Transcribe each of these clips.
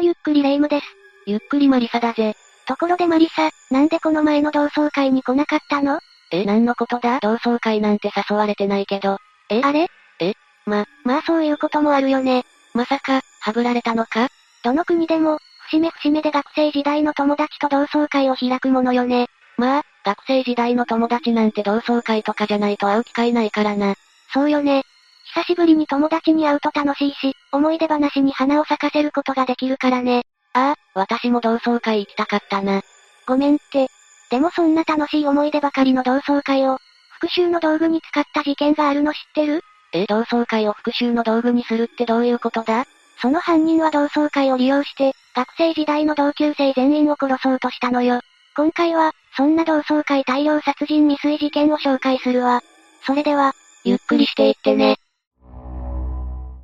もゆっくりレ夢ムです。ゆっくりマリサだぜ。ところでマリサ、なんでこの前の同窓会に来なかったの？え、何のことだ？同窓会なんて誘われてないけど。え？あれ？え？ま、まあそういうこともあるよね。まさか、はぶられたのか？どの国でも、節目節目で学生時代の友達と同窓会を開くものよね。まあ、学生時代の友達なんて同窓会とかじゃないと会う機会ないからな。そうよね。久しぶりに友達に会うと楽しいし、思い出話に花を咲かせることができるからね。ああ、私も同窓会行きたかったな。ごめんって。でもそんな楽しい思い出ばかりの同窓会を、復讐の道具に使った事件があるの知ってる？え、同窓会を復讐の道具にするってどういうことだ？その犯人は同窓会を利用して、学生時代の同級生全員を殺そうとしたのよ。今回は、そんな同窓会大量殺人未遂事件を紹介するわ。それでは、ゆっくりしていってね。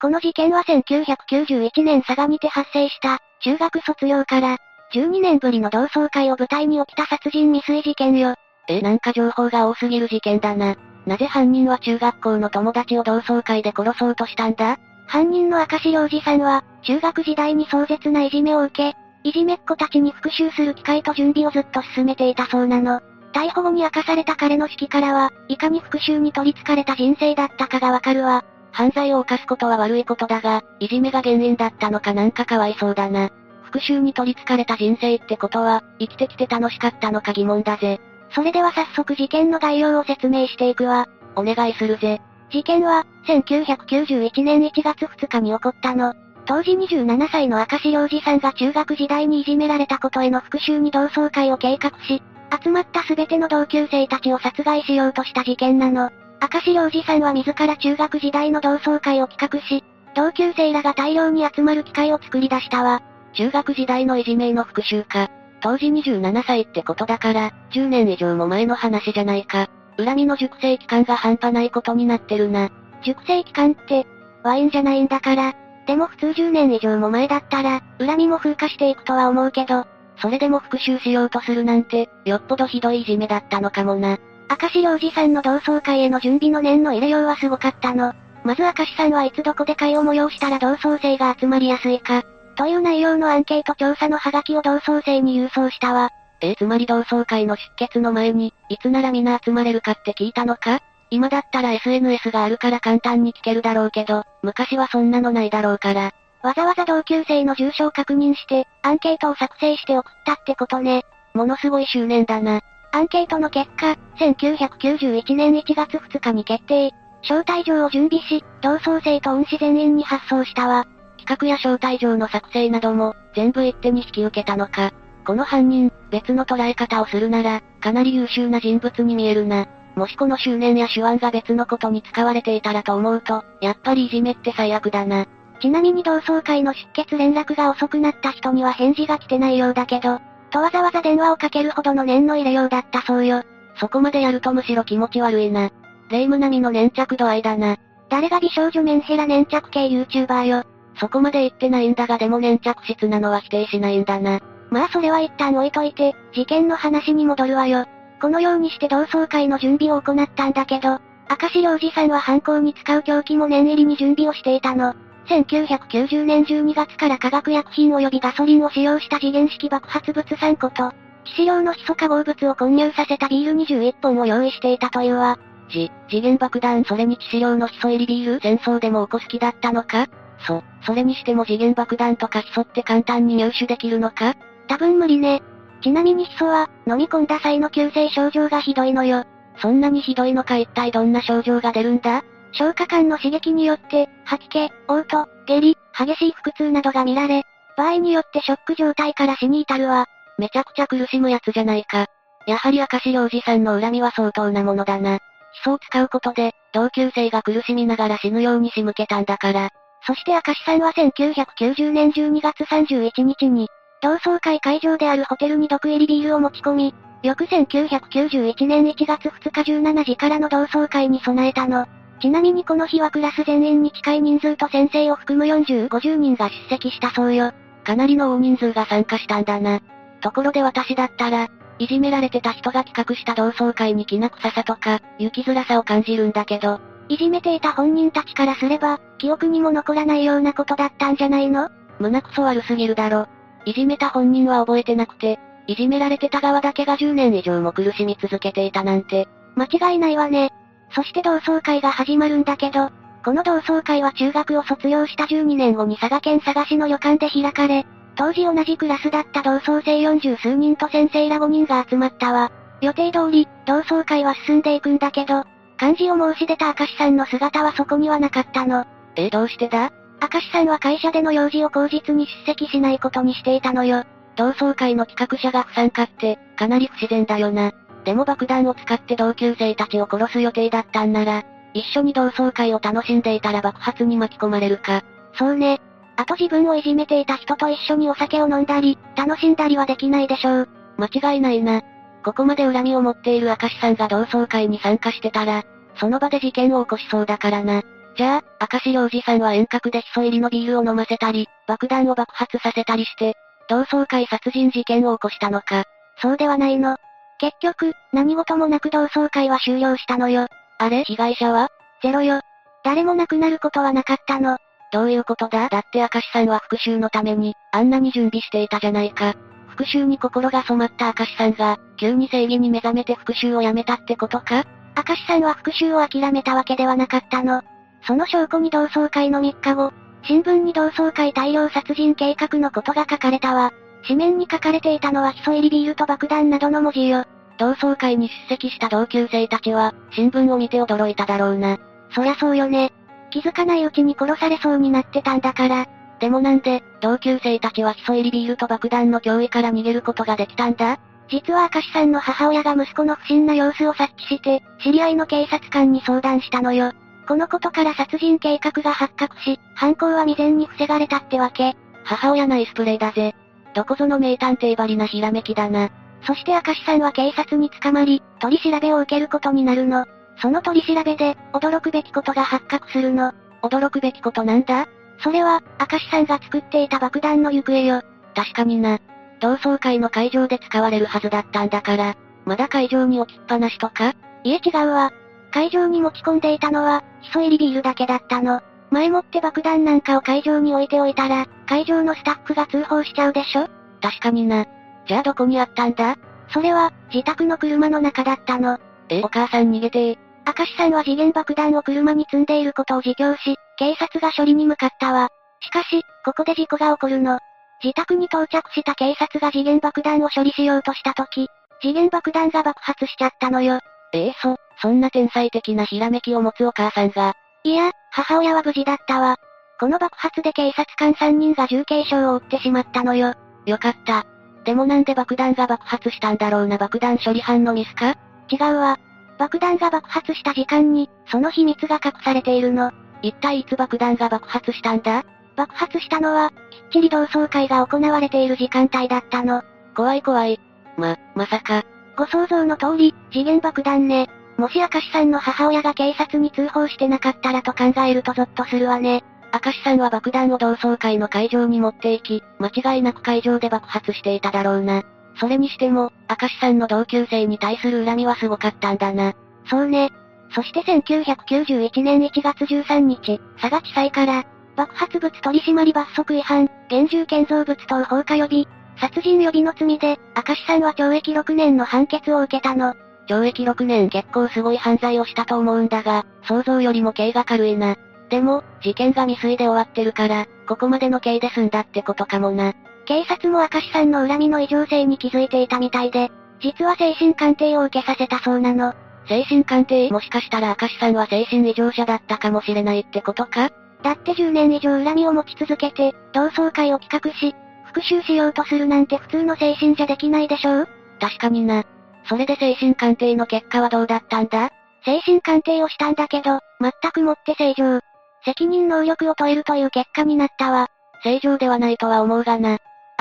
この事件は1991年佐賀にて発生した、中学卒業から、12年ぶりの同窓会を舞台に起きた殺人未遂事件よ。え、なんか情報が多すぎる事件だな。なぜ犯人は中学校の友達を同窓会で殺そうとしたんだ？犯人の明石良二さんは、中学時代に壮絶ないじめを受け、いじめっ子たちに復讐する機会と準備をずっと進めていたそうなの。逮捕後に明かされた彼の式からは、いかに復讐に取り憑かれた人生だったかがわかるわ。犯罪を犯すことは悪いことだが、いじめが原因だったのかなんかかわいそうだな。復讐に取り憑かれた人生ってことは、生きてきて楽しかったのか疑問だぜ。それでは早速事件の概要を説明していくわ。お願いするぜ。事件は、1991年1月2日に起こったの。当時27歳の明石良二さんが中学時代にいじめられたことへの復讐に同窓会を計画し、集まった全ての同級生たちを殺害しようとした事件なの。明石良二さんは自ら中学時代の同窓会を企画し、同級生らが大量に集まる機会を作り出したわ。中学時代のいじめの復讐か。当時27歳ってことだから、10年以上も前の話じゃないか。恨みの熟成期間が半端ないことになってるな。熟成期間って、ワインじゃないんだから。でも普通10年以上も前だったら、恨みも風化していくとは思うけど、それでも復讐しようとするなんて、よっぽどひどいいじめだったのかもな。明石良二さんの同窓会への準備の念の入れようはすごかったの。まず明石さんはいつどこで会を催したら同窓生が集まりやすいか、という内容のアンケート調査のハガキを同窓生に郵送したわ。えー、つまり同窓会の出血の前に、いつならみんな集まれるかって聞いたのか？今だったら SNS があるから簡単に聞けるだろうけど、昔はそんなのないだろうから。わざわざ同級生の住所を確認して、アンケートを作成して送ったってことね。ものすごい執念だな。アンケートの結果、1991年1月2日に決定。招待状を準備し、同窓生と恩師全員に発送したわ。企画や招待状の作成なども、全部一手に引き受けたのか。この犯人、別の捉え方をするなら、かなり優秀な人物に見えるな。もしこの執念や手腕が別のことに使われていたらと思うと、やっぱりいじめって最悪だな。ちなみに同窓会の出血連絡が遅くなった人には返事が来てないようだけど、とわざわざ電話をかけるほどの念の入れようだったそうよ。そこまでやるとむしろ気持ち悪いな。霊夢並みの粘着度合いだな。誰が美少女メンヘラ粘着系 YouTuber よ。そこまで言ってないんだがでも粘着質なのは否定しないんだな。まあそれは一旦置いといて、事件の話に戻るわよ。このようにして同窓会の準備を行ったんだけど、明石良二さんは犯行に使う凶器も念入りに準備をしていたの。1990年12月から化学薬品及びガソリンを使用した次元式爆発物3個と、致死量のヒ素化合物を混入させたビール21本を用意していたというわ。じ、次元爆弾それに致死量のヒ素入りビール戦争でも起こす気だったのか？そ、それにしても次元爆弾とかヒ素って簡単に入手できるのか？多分無理ね。ちなみにヒ素は、飲み込んだ際の急性症状がひどいのよ。そんなにひどいのか一体どんな症状が出るんだ？消化管の刺激によって、吐き気、嘔吐、下痢、激しい腹痛などが見られ、場合によってショック状態から死に至るわ。めちゃくちゃ苦しむやつじゃないか。やはり明石良二さんの恨みは相当なものだな。ヒ素を使うことで、同級生が苦しみながら死ぬように仕向けたんだから。そして明石さんは1990年12月31日に、同窓会会場であるホテルに毒入りビールを持ち込み、翌1991年1月2日17時からの同窓会に備えたの。ちなみにこの日はクラス全員に近い人数と先生を含む40、50人が出席したそうよ。かなりの大人数が参加したんだな。ところで私だったら、いじめられてた人が企画した同窓会にきな臭さとか、行きづらさを感じるんだけど、いじめていた本人たちからすれば、記憶にも残らないようなことだったんじゃないの？胸くそ悪すぎるだろ。いじめた本人は覚えてなくて、いじめられてた側だけが10年以上も苦しみ続けていたなんて。間違いないわね。そして同窓会が始まるんだけど、この同窓会は中学を卒業した12年後に佐賀県佐賀市の旅館で開かれ、当時同じクラスだった同窓生40数人と先生ら5人が集まったわ。予定通り、同窓会は進んでいくんだけど、漢字を申し出た明石さんの姿はそこにはなかったの。え、どうしてだ？明石さんは会社での用事を口実に出席しないことにしていたのよ。同窓会の企画者が不参加って、かなり不自然だよな。でも爆弾を使って同級生たちを殺す予定だったんなら、一緒に同窓会を楽しんでいたら爆発に巻き込まれるか。そうね。あと自分をいじめていた人と一緒にお酒を飲んだり、楽しんだりはできないでしょう。間違いないな。ここまで恨みを持っている明石さんが同窓会に参加してたら、その場で事件を起こしそうだからな。じゃあ、明石良二さんは遠隔でヒ素入りのビールを飲ませたり、爆弾を爆発させたりして、同窓会殺人事件を起こしたのか。そうではないの。結局、何事もなく同窓会は終了したのよ。あれ？被害者は？ゼロよ。誰も亡くなることはなかったの。どういうことだ？だって明石さんは復讐のために、あんなに準備していたじゃないか。復讐に心が染まった明石さんが、急に正義に目覚めて復讐をやめたってことか？明石さんは復讐を諦めたわけではなかったの。その証拠に同窓会の3日後、新聞に同窓会大量殺人計画のことが書かれたわ。紙面に書かれていたのはヒ素入りビールと爆弾などの文字よ。同窓会に出席した同級生たちは、新聞を見て驚いただろうな。そりゃそうよね。気づかないうちに殺されそうになってたんだから。でもなんで、同級生たちはヒ素入りビールと爆弾の脅威から逃げることができたんだ？実は明石さんの母親が息子の不審な様子を察知して、知り合いの警察官に相談したのよ。このことから殺人計画が発覚し、犯行は未然に防がれたってわけ。母親ナイスプレイだぜ。どこぞの名探偵ばりなひらめきだな。そして明石さんは警察に捕まり、取り調べを受けることになるの。その取り調べで、驚くべきことが発覚するの。驚くべきことなんだ？それは、明石さんが作っていた爆弾の行方よ。確かにな。同窓会の会場で使われるはずだったんだから、まだ会場に置きっぱなしとか？いえ違うわ。会場に持ち込んでいたのは、ヒ素入りビールだけだったの。前もって爆弾なんかを会場に置いておいたら、会場のスタッフが通報しちゃうでしょ？確かにな。じゃあどこにあったんだ？それは、自宅の車の中だったの。え、お母さん逃げて明石さんは次元爆弾を車に積んでいることを自供し、警察が処理に向かったわ。しかし、ここで事故が起こるの。自宅に到着した警察が次元爆弾を処理しようとした時、次元爆弾が爆発しちゃったのよ。ええー、そ、そんな天才的なひらめきを持つお母さんが。いや、母親は無事だったわ。この爆発で警察官3人が重軽傷を負ってしまったのよ。よかった。でもなんで爆弾が爆発したんだろうな爆弾処理班のミスか？違うわ。爆弾が爆発した時間に、その秘密が隠されているの。一体いつ爆弾が爆発したんだ？爆発したのは、きっちり同窓会が行われている時間帯だったの。怖い怖い。ま、まさか。ご想像の通り、次元爆弾ね。もし明石さんの母親が警察に通報してなかったらと考えるとゾッとするわね。明石さんは爆弾を同窓会の会場に持っていき、間違いなく会場で爆発していただろうな。それにしても、明石さんの同級生に対する恨みはすごかったんだな。そうね。そして1991年1月13日、佐賀地裁から、爆発物取締罰則違反、現住建造物等放火予備、殺人予備の罪で、明石さんは懲役6年の判決を受けたの。懲役6年結構すごい犯罪をしたと思うんだが、想像よりも刑が軽いな。でも、事件が未遂で終わってるから、ここまでの刑で済んだってことかもな。警察も明石さんの恨みの異常性に気づいていたみたいで、実は精神鑑定を受けさせたそうなの。精神鑑定？もしかしたら明石さんは精神異常者だったかもしれないってことか？だって10年以上恨みを持ち続けて、同窓会を企画し、復讐しようとするなんて普通の精神じゃできないでしょう？確かにな。それで精神鑑定の結果はどうだったんだ？精神鑑定をしたんだけど、全くもって正常。責任能力を問えるという結果になったわ。正常ではないとは思うがな。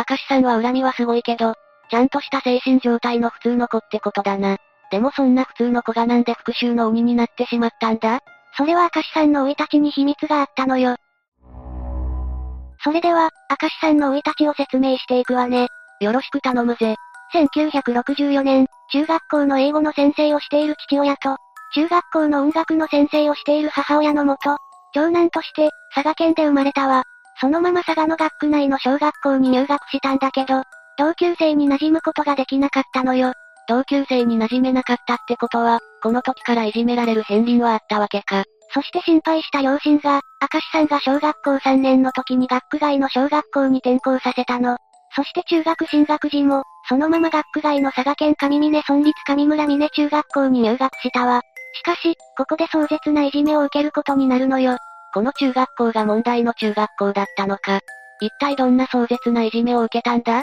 明石さんは恨みはすごいけど、ちゃんとした精神状態の普通の子ってことだな。でもそんな普通の子がなんで復讐の鬼になってしまったんだ？それは明石さんの生い立ちに秘密があったのよ。それでは、明石さんの生い立ちを説明していくわね。よろしく頼むぜ。1964年、中学校の英語の先生をしている父親と、中学校の音楽の先生をしている母親のもと、長男として、佐賀県で生まれたわ。そのまま佐賀の学区内の小学校に入学したんだけど、同級生に馴染むことができなかったのよ。同級生に馴染めなかったってことは、この時からいじめられる片鱗はあったわけか。そして心配した両親が、明石さんが小学校3年の時に学区外の小学校に転校させたの。そして中学進学時も、そのまま学区外の佐賀県上峰村立上村峰中学校に入学したわ。しかし、ここで壮絶ないじめを受けることになるのよ。この中学校が問題の中学校だったのか。一体どんな壮絶ないじめを受けたんだ？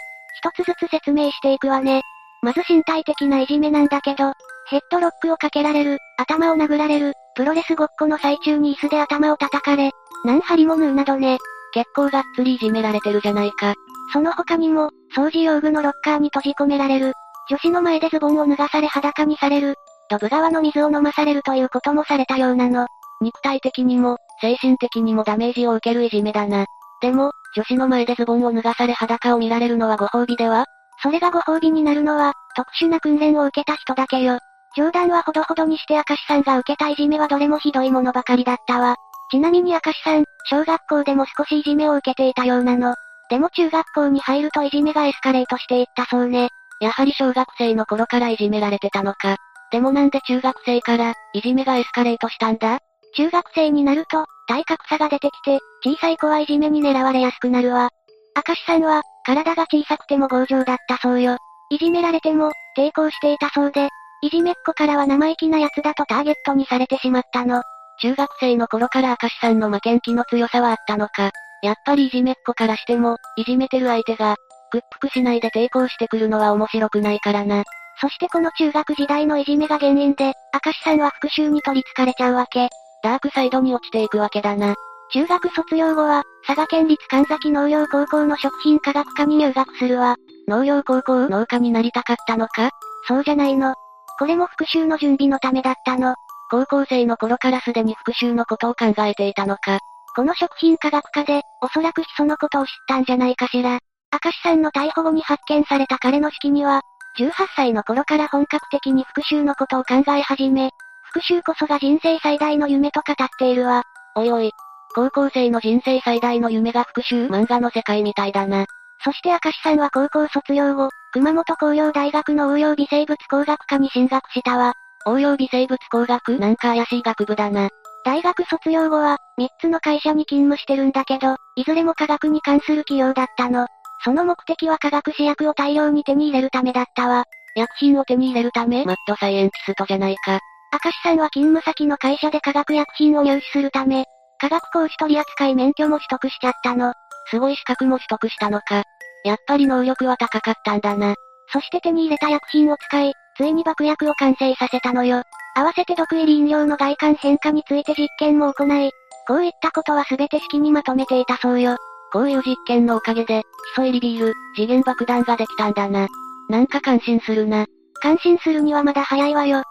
一つずつ説明していくわね。まず身体的ないじめなんだけど、ヘッドロックをかけられる、頭を殴られる、プロレスごっこの最中に椅子で頭を叩かれ、何針も縫うなどね。結構がっつりいじめられてるじゃないか。その他にも、掃除用具のロッカーに閉じ込められる、女子の前でズボンを脱がされ裸にされる、ドブ川の水を飲まされるということもされたようなの。肉体的にも、精神的にもダメージを受けるいじめだな。でも、女子の前でズボンを脱がされ裸を見られるのはご褒美では？それがご褒美になるのは、特殊な訓練を受けた人だけよ。冗談はほどほどにして明石さんが受けたいじめはどれもひどいものばかりだったわ。ちなみに明石さん、小学校でも少しいじめを受けていたようなの。でも中学校に入るといじめがエスカレートしていったそうね。やはり小学生の頃からいじめられてたのか。でもなんで中学生から、いじめがエスカレートしたんだ？中学生になると、体格差が出てきて、小さい子はいじめに狙われやすくなるわ。明石さんは、体が小さくても強情だったそうよ。いじめられても、抵抗していたそうで、いじめっ子からは生意気な奴だとターゲットにされてしまったの。中学生の頃から明石さんの負けん気の強さはあったのか。やっぱりいじめっ子からしても、いじめてる相手が、屈服しないで抵抗してくるのは面白くないからな。そしてこの中学時代のいじめが原因で、明石さんは復讐に取り憑かれちゃうわけ。ダークサイドに落ちていくわけだな。中学卒業後は、佐賀県立神崎農業高校の食品科学科に入学するわ。農業高校農家になりたかったのか？そうじゃないの。これも復讐の準備のためだったの。高校生の頃からすでに復讐のことを考えていたのか？この食品科学科で、おそらくヒ素のことを知ったんじゃないかしら。明石さんの逮捕後に発見された彼の式には、18歳の頃から本格的に復讐のことを考え始め、復讐こそが人生最大の夢と語っているわ。おいおい。高校生の人生最大の夢が復讐漫画の世界みたいだな。そして明石さんは高校卒業後、熊本工業大学の応用微生物工学科に進学したわ。応用微生物工学なんか怪しい学部だな。大学卒業後は、3つの会社に勤務してるんだけど、いずれも科学に関する企業だったの。その目的は化学試薬を大量に手に入れるためだったわ。薬品を手に入れるため？マッドサイエンティストじゃないか。明石さんは勤務先の会社で化学薬品を入手するため、化学講師取扱免許も取得しちゃったの。すごい資格も取得したのか。やっぱり能力は高かったんだな。そして手に入れた薬品を使い、ついに爆薬を完成させたのよ。合わせて毒入り飲料の外観変化について実験も行い、こういったことは全て式にまとめていたそうよ。こういう実験のおかげで、ヒ素入りビール、次元爆弾ができたんだな。なんか感心するな。感心するにはまだ早いわよ。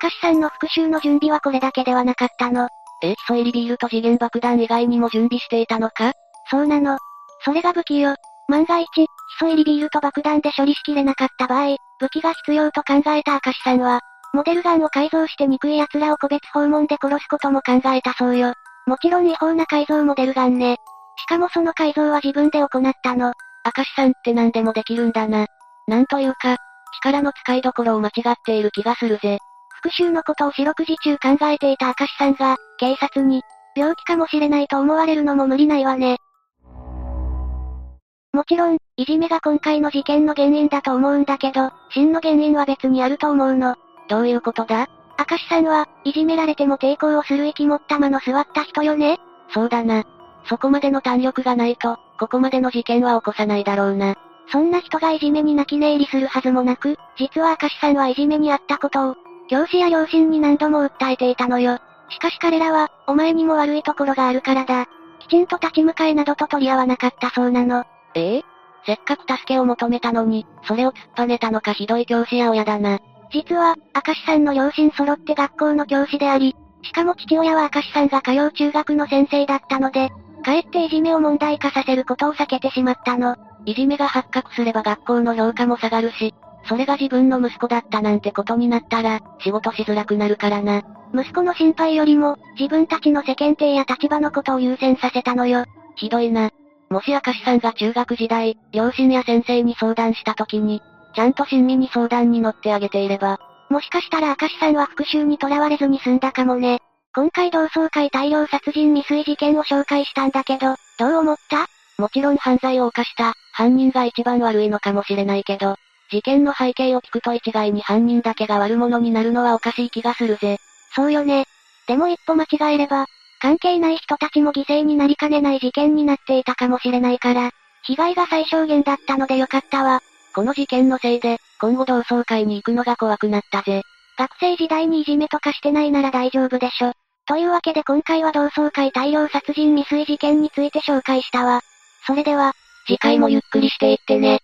明石さんの復讐の準備はこれだけではなかったの。え、ヒ素入りビールと次元爆弾以外にも準備していたのか？そうなの。それが武器よ。万が一、ヒ素入りビールと爆弾で処理しきれなかった場合、武器が必要と考えた明石さんは、モデルガンを改造して憎い奴らを個別訪問で殺すことも考えたそうよ。もちろん違法な改造モデルガンね。しかもその改造は自分で行ったの。明石さんって何でもできるんだな。なんというか、力の使いどころを間違っている気がするぜ。復讐のことを四六時中考えていた明石さんが、警察に、病気かもしれないと思われるのも無理ないわね。もちろん、いじめが今回の事件の原因だと思うんだけど、真の原因は別にあると思うの。どういうことだ？明石さんは、いじめられても抵抗をする息持ったまの座った人よね？そうだな。そこまでの胆力がないと、ここまでの事件は起こさないだろうな。そんな人がいじめに泣き寝入りするはずもなく、実は明石さんはいじめにあったことを、教師や両親に何度も訴えていたのよ。しかし彼らは、お前にも悪いところがあるからだ。きちんと立ち向かえなどと取り合わなかったそうなの。ええ？せっかく助けを求めたのに、それを突っぱねたのかひどい教師や親だな。実は、明石さんの両親揃って学校の教師であり、しかも父親は明石さんが通う中学の先生だったので、かえっていじめを問題化させることを避けてしまったの。いじめが発覚すれば学校の評価も下がるし、それが自分の息子だったなんてことになったら、仕事しづらくなるからな。息子の心配よりも、自分たちの世間体や立場のことを優先させたのよ。ひどいな。もし明石さんが中学時代、両親や先生に相談した時に、ちゃんと親身に相談に乗ってあげていれば、もしかしたら明石さんは復讐に囚われずに済んだかもね。今回同窓会大量殺人未遂事件を紹介したんだけど、どう思った？もちろん犯罪を犯した、犯人が一番悪いのかもしれないけど、事件の背景を聞くと一概に犯人だけが悪者になるのはおかしい気がするぜ。そうよね。でも一歩間違えれば、関係ない人たちも犠牲になりかねない事件になっていたかもしれないから、被害が最小限だったのでよかったわ。この事件のせいで、今後同窓会に行くのが怖くなったぜ。学生時代にいじめとかしてないなら大丈夫でしょ。というわけで今回は同窓会大量殺人未遂事件について紹介したわ。それでは、次回もゆっくりしていってね。